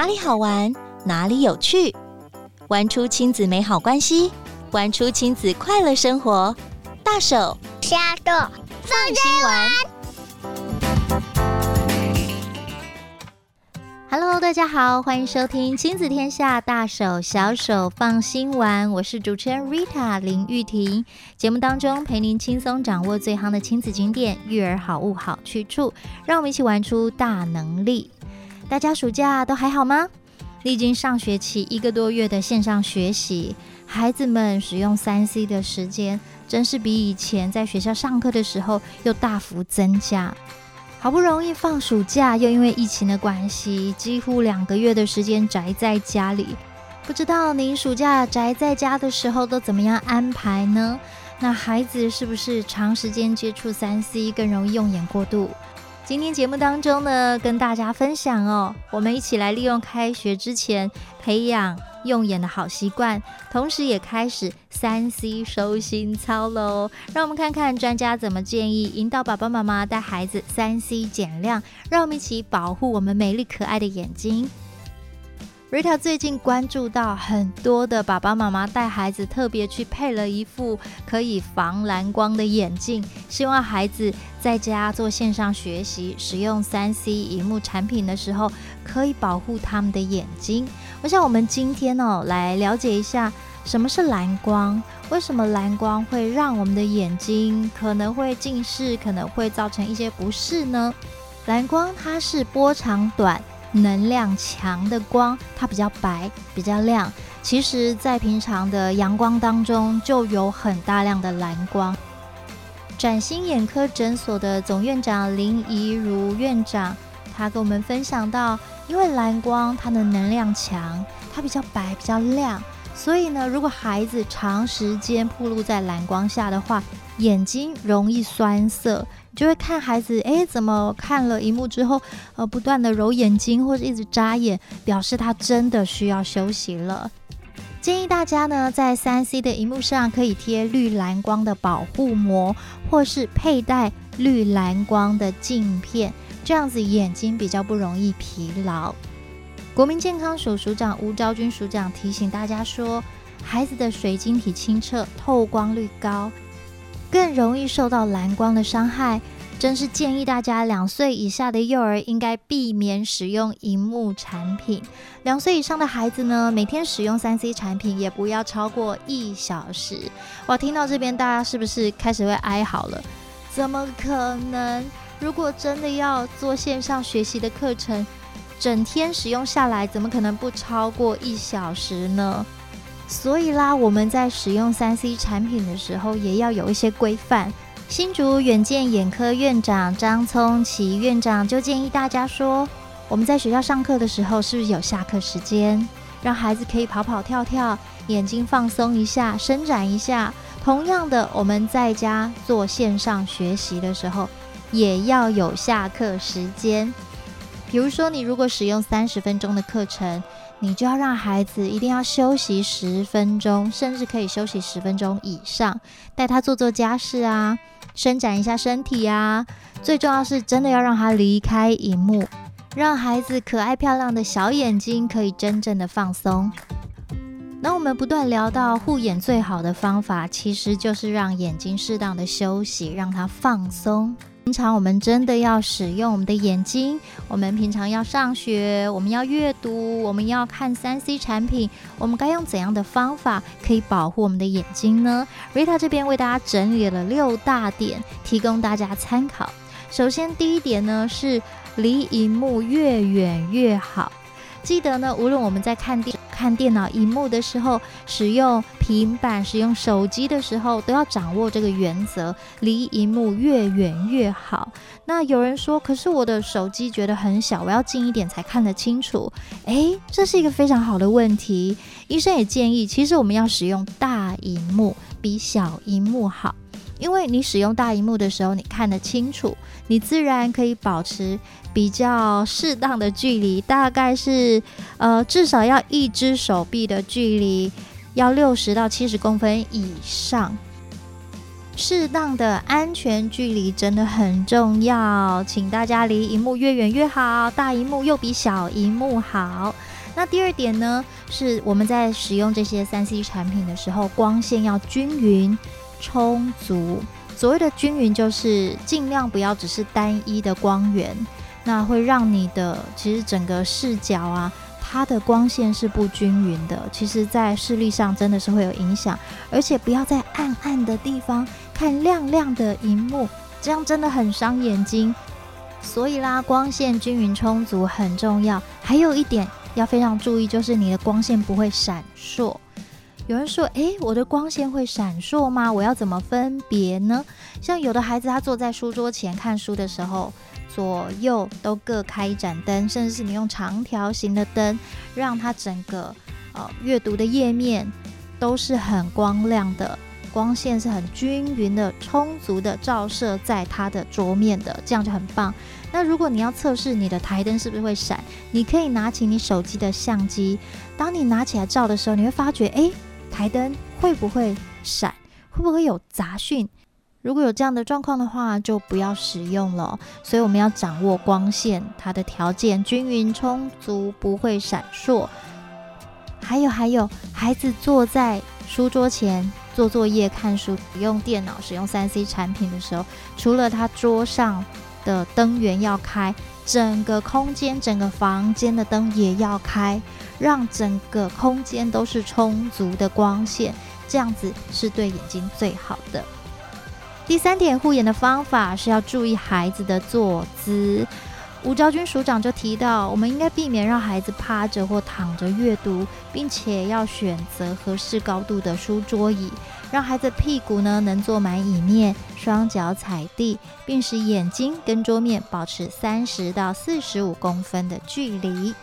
哪里好玩，哪里有趣，玩出亲子美好关系，玩出亲子快乐生活。大手小手放心玩。Hello，大家好，欢迎收听亲子天下大手小手放心玩，我是主持人 Rita 林玉婷。节目当中陪您轻松掌握最夯的亲子景点、育儿好物、好去处，让我们一起玩出大能力。大家暑假都还好吗？历经上学期一个多月的线上学习，孩子们使用 3C 的时间真是比以前在学校上课的时候又大幅增加。好不容易放暑假，又因为疫情的关系，几乎两个月的时间宅在家里。不知道您暑假宅在家的时候都怎么样安排呢？那孩子是不是长时间接触 3C 更容易用眼过度？今天节目当中呢，跟大家分享哦，我们一起来利用开学之前培养用眼的好习惯，同时也开始三 C 收心操喽。让我们看看专家怎么建议，引导爸爸妈妈带孩子三 C 减量，让我们一起保护我们美丽可爱的眼睛。Rita 最近关注到很多的爸爸妈妈带孩子特别去配了一副可以防蓝光的眼镜，希望孩子在家做线上学习、使用 3C 荧幕产品的时候，可以保护他们的眼睛。我想我们今天哦，来了解一下什么是蓝光，为什么蓝光会让我们的眼睛可能会近视，可能会造成一些不适呢？蓝光它是波长短。能量强的光，它比较白，比较亮。其实，在平常的阳光当中，就有很大量的蓝光。展新眼科诊所的总院长林怡如院长，他跟我们分享到，因为蓝光它的能量强，它比较白，比较亮，所以呢，如果孩子长时间暴露在蓝光下的话，眼睛容易酸涩。就会看孩子，哎，怎么看了一幕之后，呃，不断的揉眼睛或者一直眨眼，表示他真的需要休息了。建议大家呢，在三 C 的荧幕上可以贴绿蓝光的保护膜，或是佩戴绿蓝光的镜片，这样子眼睛比较不容易疲劳。国民健康署署长吴昭君署长提醒大家说，孩子的水晶体清澈，透光率高。更容易受到蓝光的伤害，真是建议大家两岁以下的幼儿应该避免使用荧幕产品。两岁以上的孩子呢，每天使用三 C 产品也不要超过一小时。哇，听到这边大家是不是开始会哀嚎了？怎么可能？如果真的要做线上学习的课程，整天使用下来，怎么可能不超过一小时呢？所以啦，我们在使用三 C 产品的时候，也要有一些规范。新竹远见眼科院长张聪奇院长就建议大家说，我们在学校上课的时候，是不是有下课时间，让孩子可以跑跑跳跳，眼睛放松一下，伸展一下。同样的，我们在家做线上学习的时候，也要有下课时间。比如说，你如果使用三十分钟的课程。你就要让孩子一定要休息十分钟，甚至可以休息十分钟以上，带他做做家事啊，伸展一下身体啊。最重要是真的要让他离开荧幕，让孩子可爱漂亮的小眼睛可以真正的放松。那我们不断聊到护眼最好的方法，其实就是让眼睛适当的休息，让它放松。平常我们真的要使用我们的眼睛，我们平常要上学，我们要阅读，我们要看三 C 产品，我们该用怎样的方法可以保护我们的眼睛呢？Rita 这边为大家整理了六大点，提供大家参考。首先，第一点呢是离荧幕越远越好。记得呢，无论我们在看电看电脑荧幕的时候，使用平板、使用手机的时候，都要掌握这个原则，离荧幕越远越好。那有人说，可是我的手机觉得很小，我要近一点才看得清楚。诶，这是一个非常好的问题。医生也建议，其实我们要使用大荧幕，比小荧幕好。因为你使用大荧幕的时候，你看得清楚，你自然可以保持比较适当的距离，大概是呃至少要一只手臂的距离，要六十到七十公分以上。适当的安全距离真的很重要，请大家离荧幕越远越好，大荧幕又比小荧幕好。那第二点呢，是我们在使用这些三 C 产品的时候，光线要均匀充足。所谓的均匀，就是尽量不要只是单一的光源，那会让你的其实整个视角啊，它的光线是不均匀的。其实，在视力上真的是会有影响，而且不要在暗暗的地方看亮亮的荧幕，这样真的很伤眼睛。所以啦，光线均匀充足很重要。还有一点。要非常注意，就是你的光线不会闪烁。有人说：“诶，我的光线会闪烁吗？我要怎么分别呢？”像有的孩子，他坐在书桌前看书的时候，左右都各开一盏灯，甚至是你用长条形的灯，让他整个呃阅读的页面都是很光亮的。光线是很均匀的、充足的照射在他的桌面的，这样就很棒。那如果你要测试你的台灯是不是会闪，你可以拿起你手机的相机，当你拿起来照的时候，你会发觉，诶，台灯会不会闪？会不会有杂讯？如果有这样的状况的话，就不要使用了。所以我们要掌握光线，它的条件均匀充足，不会闪烁。还有还有，孩子坐在书桌前。做作业、看书、用电脑、使用三 C 产品的时候，除了他桌上的灯源要开，整个空间、整个房间的灯也要开，让整个空间都是充足的光线，这样子是对眼睛最好的。第三点护眼的方法是要注意孩子的坐姿。吴昭君署长就提到，我们应该避免让孩子趴着或躺着阅读，并且要选择合适高度的书桌椅，让孩子屁股呢能坐满椅面，双脚踩地，并使眼睛跟桌面保持三十到四十五公分的距离。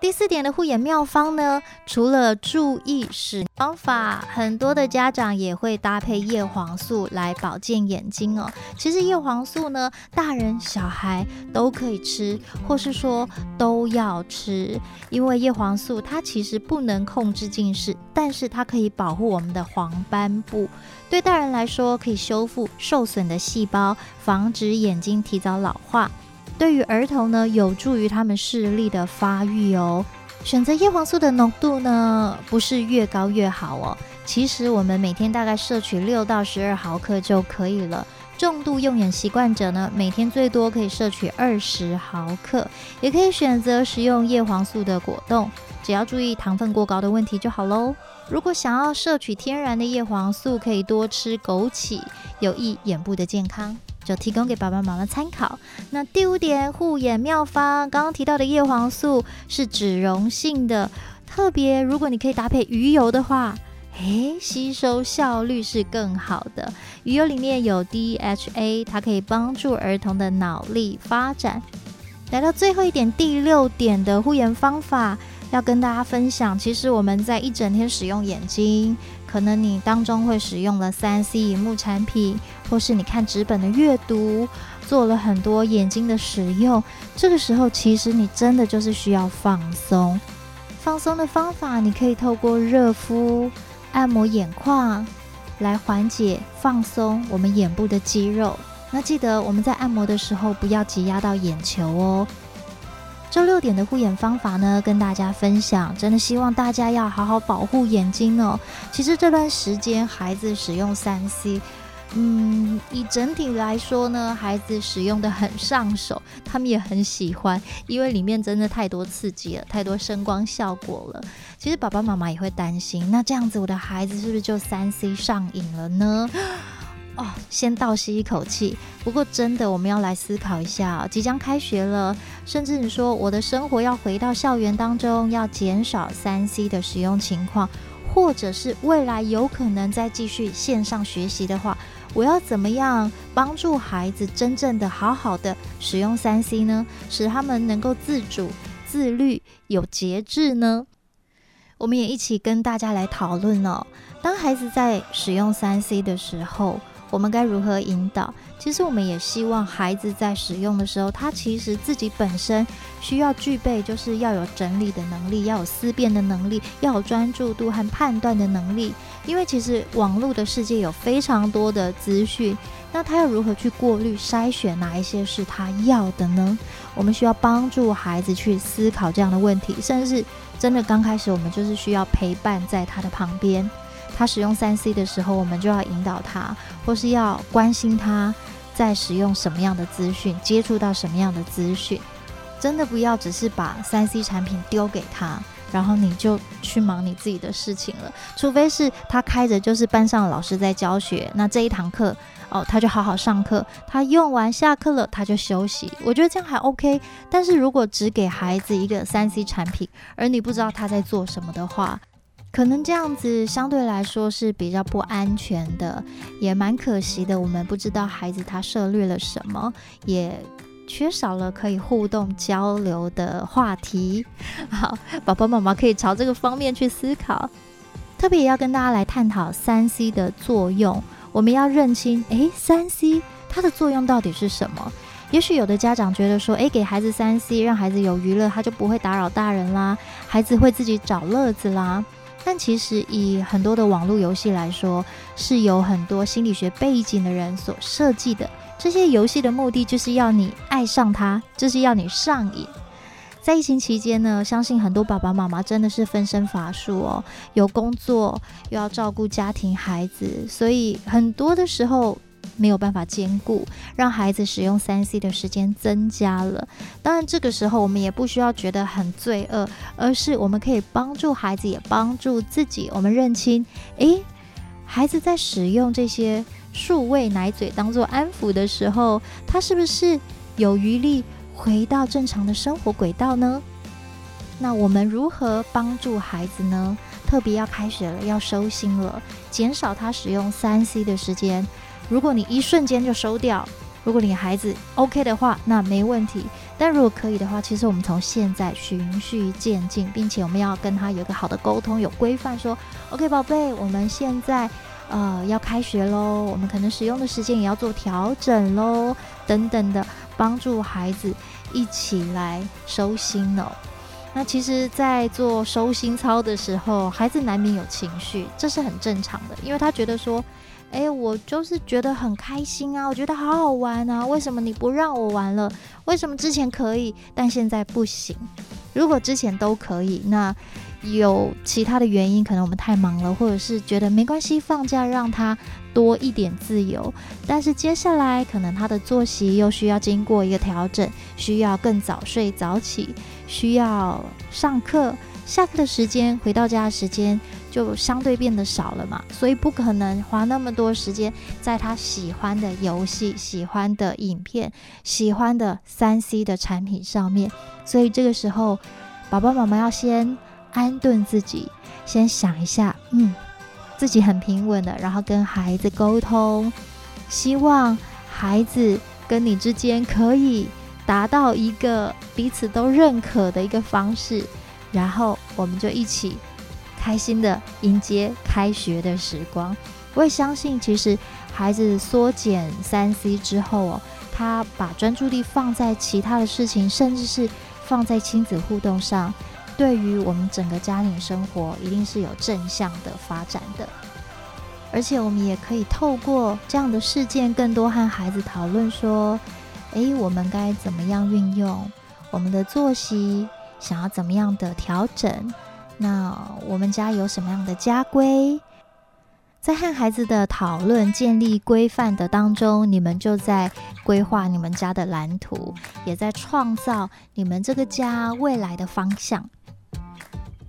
第四点的护眼妙方呢，除了注意使用方法，很多的家长也会搭配叶黄素来保健眼睛哦。其实叶黄素呢，大人小孩都可以吃，或是说都要吃，因为叶黄素它其实不能控制近视，但是它可以保护我们的黄斑部。对大人来说，可以修复受损的细胞，防止眼睛提早老化。对于儿童呢，有助于他们视力的发育哦。选择叶黄素的浓度呢，不是越高越好哦。其实我们每天大概摄取六到十二毫克就可以了。重度用眼习惯者呢，每天最多可以摄取二十毫克，也可以选择食用叶黄素的果冻，只要注意糖分过高的问题就好喽。如果想要摄取天然的叶黄素，可以多吃枸杞，有益眼部的健康。就提供给爸爸妈妈参考。那第五点护眼妙方，刚刚提到的叶黄素是脂溶性的，特别如果你可以搭配鱼油的话，诶，吸收效率是更好的。鱼油里面有 DHA，它可以帮助儿童的脑力发展。来到最后一点，第六点的护眼方法。要跟大家分享，其实我们在一整天使用眼睛，可能你当中会使用了三 C 荧幕产品，或是你看纸本的阅读，做了很多眼睛的使用。这个时候，其实你真的就是需要放松。放松的方法，你可以透过热敷、按摩眼眶来缓解、放松我们眼部的肌肉。那记得我们在按摩的时候，不要挤压到眼球哦。这六点的护眼方法呢，跟大家分享，真的希望大家要好好保护眼睛哦。其实这段时间孩子使用三 C，嗯，以整体来说呢，孩子使用的很上手，他们也很喜欢，因为里面真的太多刺激了，太多声光效果了。其实爸爸妈妈也会担心，那这样子我的孩子是不是就三 C 上瘾了呢？哦，先倒吸一口气。不过，真的，我们要来思考一下，即将开学了，甚至你说我的生活要回到校园当中，要减少三 C 的使用情况，或者是未来有可能再继续线上学习的话，我要怎么样帮助孩子真正的好好的使用三 C 呢？使他们能够自主、自律、有节制呢？我们也一起跟大家来讨论哦。当孩子在使用三 C 的时候，我们该如何引导？其实我们也希望孩子在使用的时候，他其实自己本身需要具备，就是要有整理的能力，要有思辨的能力，要有专注度和判断的能力。因为其实网络的世界有非常多的资讯，那他要如何去过滤筛选哪一些是他要的呢？我们需要帮助孩子去思考这样的问题，甚至真的刚开始，我们就是需要陪伴在他的旁边。他使用三 C 的时候，我们就要引导他，或是要关心他在使用什么样的资讯，接触到什么样的资讯。真的不要只是把三 C 产品丢给他，然后你就去忙你自己的事情了。除非是他开着，就是班上老师在教学，那这一堂课哦，他就好好上课。他用完下课了，他就休息。我觉得这样还 OK。但是如果只给孩子一个三 C 产品，而你不知道他在做什么的话，可能这样子相对来说是比较不安全的，也蛮可惜的。我们不知道孩子他涉猎了什么，也。缺少了可以互动交流的话题，好，爸爸妈妈可以朝这个方面去思考。特别也要跟大家来探讨三 C 的作用，我们要认清，诶，三 C 它的作用到底是什么？也许有的家长觉得说，诶，给孩子三 C，让孩子有娱乐，他就不会打扰大人啦，孩子会自己找乐子啦。但其实以很多的网络游戏来说，是有很多心理学背景的人所设计的。这些游戏的目的就是要你爱上它，就是要你上瘾。在疫情期间呢，相信很多爸爸妈妈真的是分身乏术哦，有工作又要照顾家庭孩子，所以很多的时候没有办法兼顾，让孩子使用三 C 的时间增加了。当然，这个时候我们也不需要觉得很罪恶，而是我们可以帮助孩子，也帮助自己。我们认清，诶，孩子在使用这些。数位奶嘴当做安抚的时候，他是不是有余力回到正常的生活轨道呢？那我们如何帮助孩子呢？特别要开学了，要收心了，减少他使用三 C 的时间。如果你一瞬间就收掉，如果你孩子 OK 的话，那没问题。但如果可以的话，其实我们从现在循序渐进，并且我们要跟他有一个好的沟通，有规范，说 OK，宝贝，我们现在。呃，要开学喽，我们可能使用的时间也要做调整喽，等等的，帮助孩子一起来收心哦。那其实，在做收心操的时候，孩子难免有情绪，这是很正常的，因为他觉得说，哎，我就是觉得很开心啊，我觉得好好玩啊，为什么你不让我玩了？为什么之前可以，但现在不行？如果之前都可以，那。有其他的原因，可能我们太忙了，或者是觉得没关系，放假让他多一点自由。但是接下来可能他的作息又需要经过一个调整，需要更早睡早起，需要上课，下课的时间，回到家的时间就相对变得少了嘛，所以不可能花那么多时间在他喜欢的游戏、喜欢的影片、喜欢的三 C 的产品上面。所以这个时候，爸爸妈妈要先。安顿自己，先想一下，嗯，自己很平稳的，然后跟孩子沟通，希望孩子跟你之间可以达到一个彼此都认可的一个方式，然后我们就一起开心的迎接开学的时光。我也相信，其实孩子缩减三 C 之后哦，他把专注力放在其他的事情，甚至是放在亲子互动上。对于我们整个家庭生活，一定是有正向的发展的，而且我们也可以透过这样的事件，更多和孩子讨论说：诶，我们该怎么样运用我们的作息，想要怎么样的调整？那我们家有什么样的家规？在和孩子的讨论、建立规范的当中，你们就在规划你们家的蓝图，也在创造你们这个家未来的方向。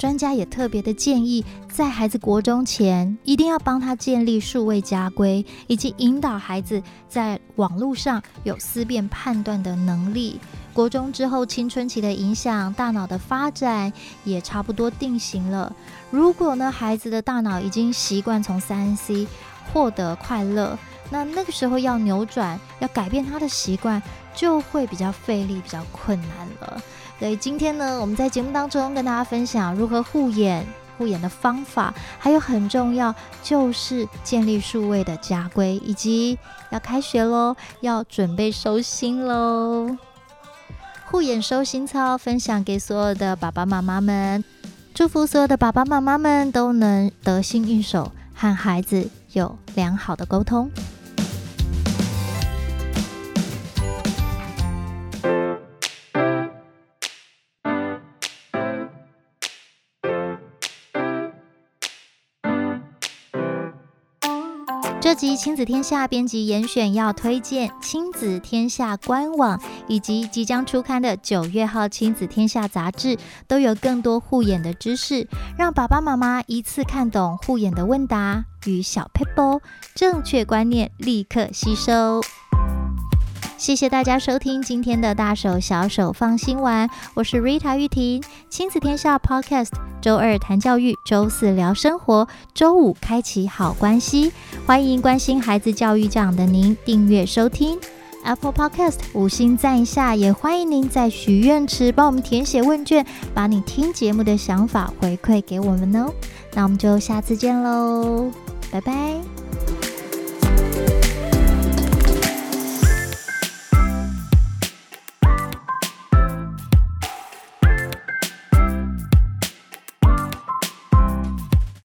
专家也特别的建议，在孩子国中前，一定要帮他建立数位家规，以及引导孩子在网络上有思辨判断的能力。国中之后，青春期的影响，大脑的发展也差不多定型了。如果呢，孩子的大脑已经习惯从三 C 获得快乐，那那个时候要扭转、要改变他的习惯，就会比较费力、比较困难了。所以今天呢，我们在节目当中跟大家分享如何护眼、护眼的方法，还有很重要就是建立数位的家规，以及要开学喽，要准备收心喽。护眼收心操分享给所有的爸爸妈妈们，祝福所有的爸爸妈妈们都能得心应手，和孩子有良好的沟通。这集亲子天下编辑严选要推荐亲子天下官网以及即将出刊的九月号亲子天下杂志，都有更多护眼的知识，让爸爸妈妈一次看懂护眼的问答与小 paper，，正确观念立刻吸收。谢谢大家收听今天的大手小手放心玩，我是 Rita 玉婷，亲子天下 Podcast，周二谈教育，周四聊生活，周五开启好关系。欢迎关心孩子教育这样的您订阅收听 Apple Podcast，五星赞一下，也欢迎您在许愿池帮我们填写问卷，把你听节目的想法回馈给我们哦。那我们就下次见喽，拜拜。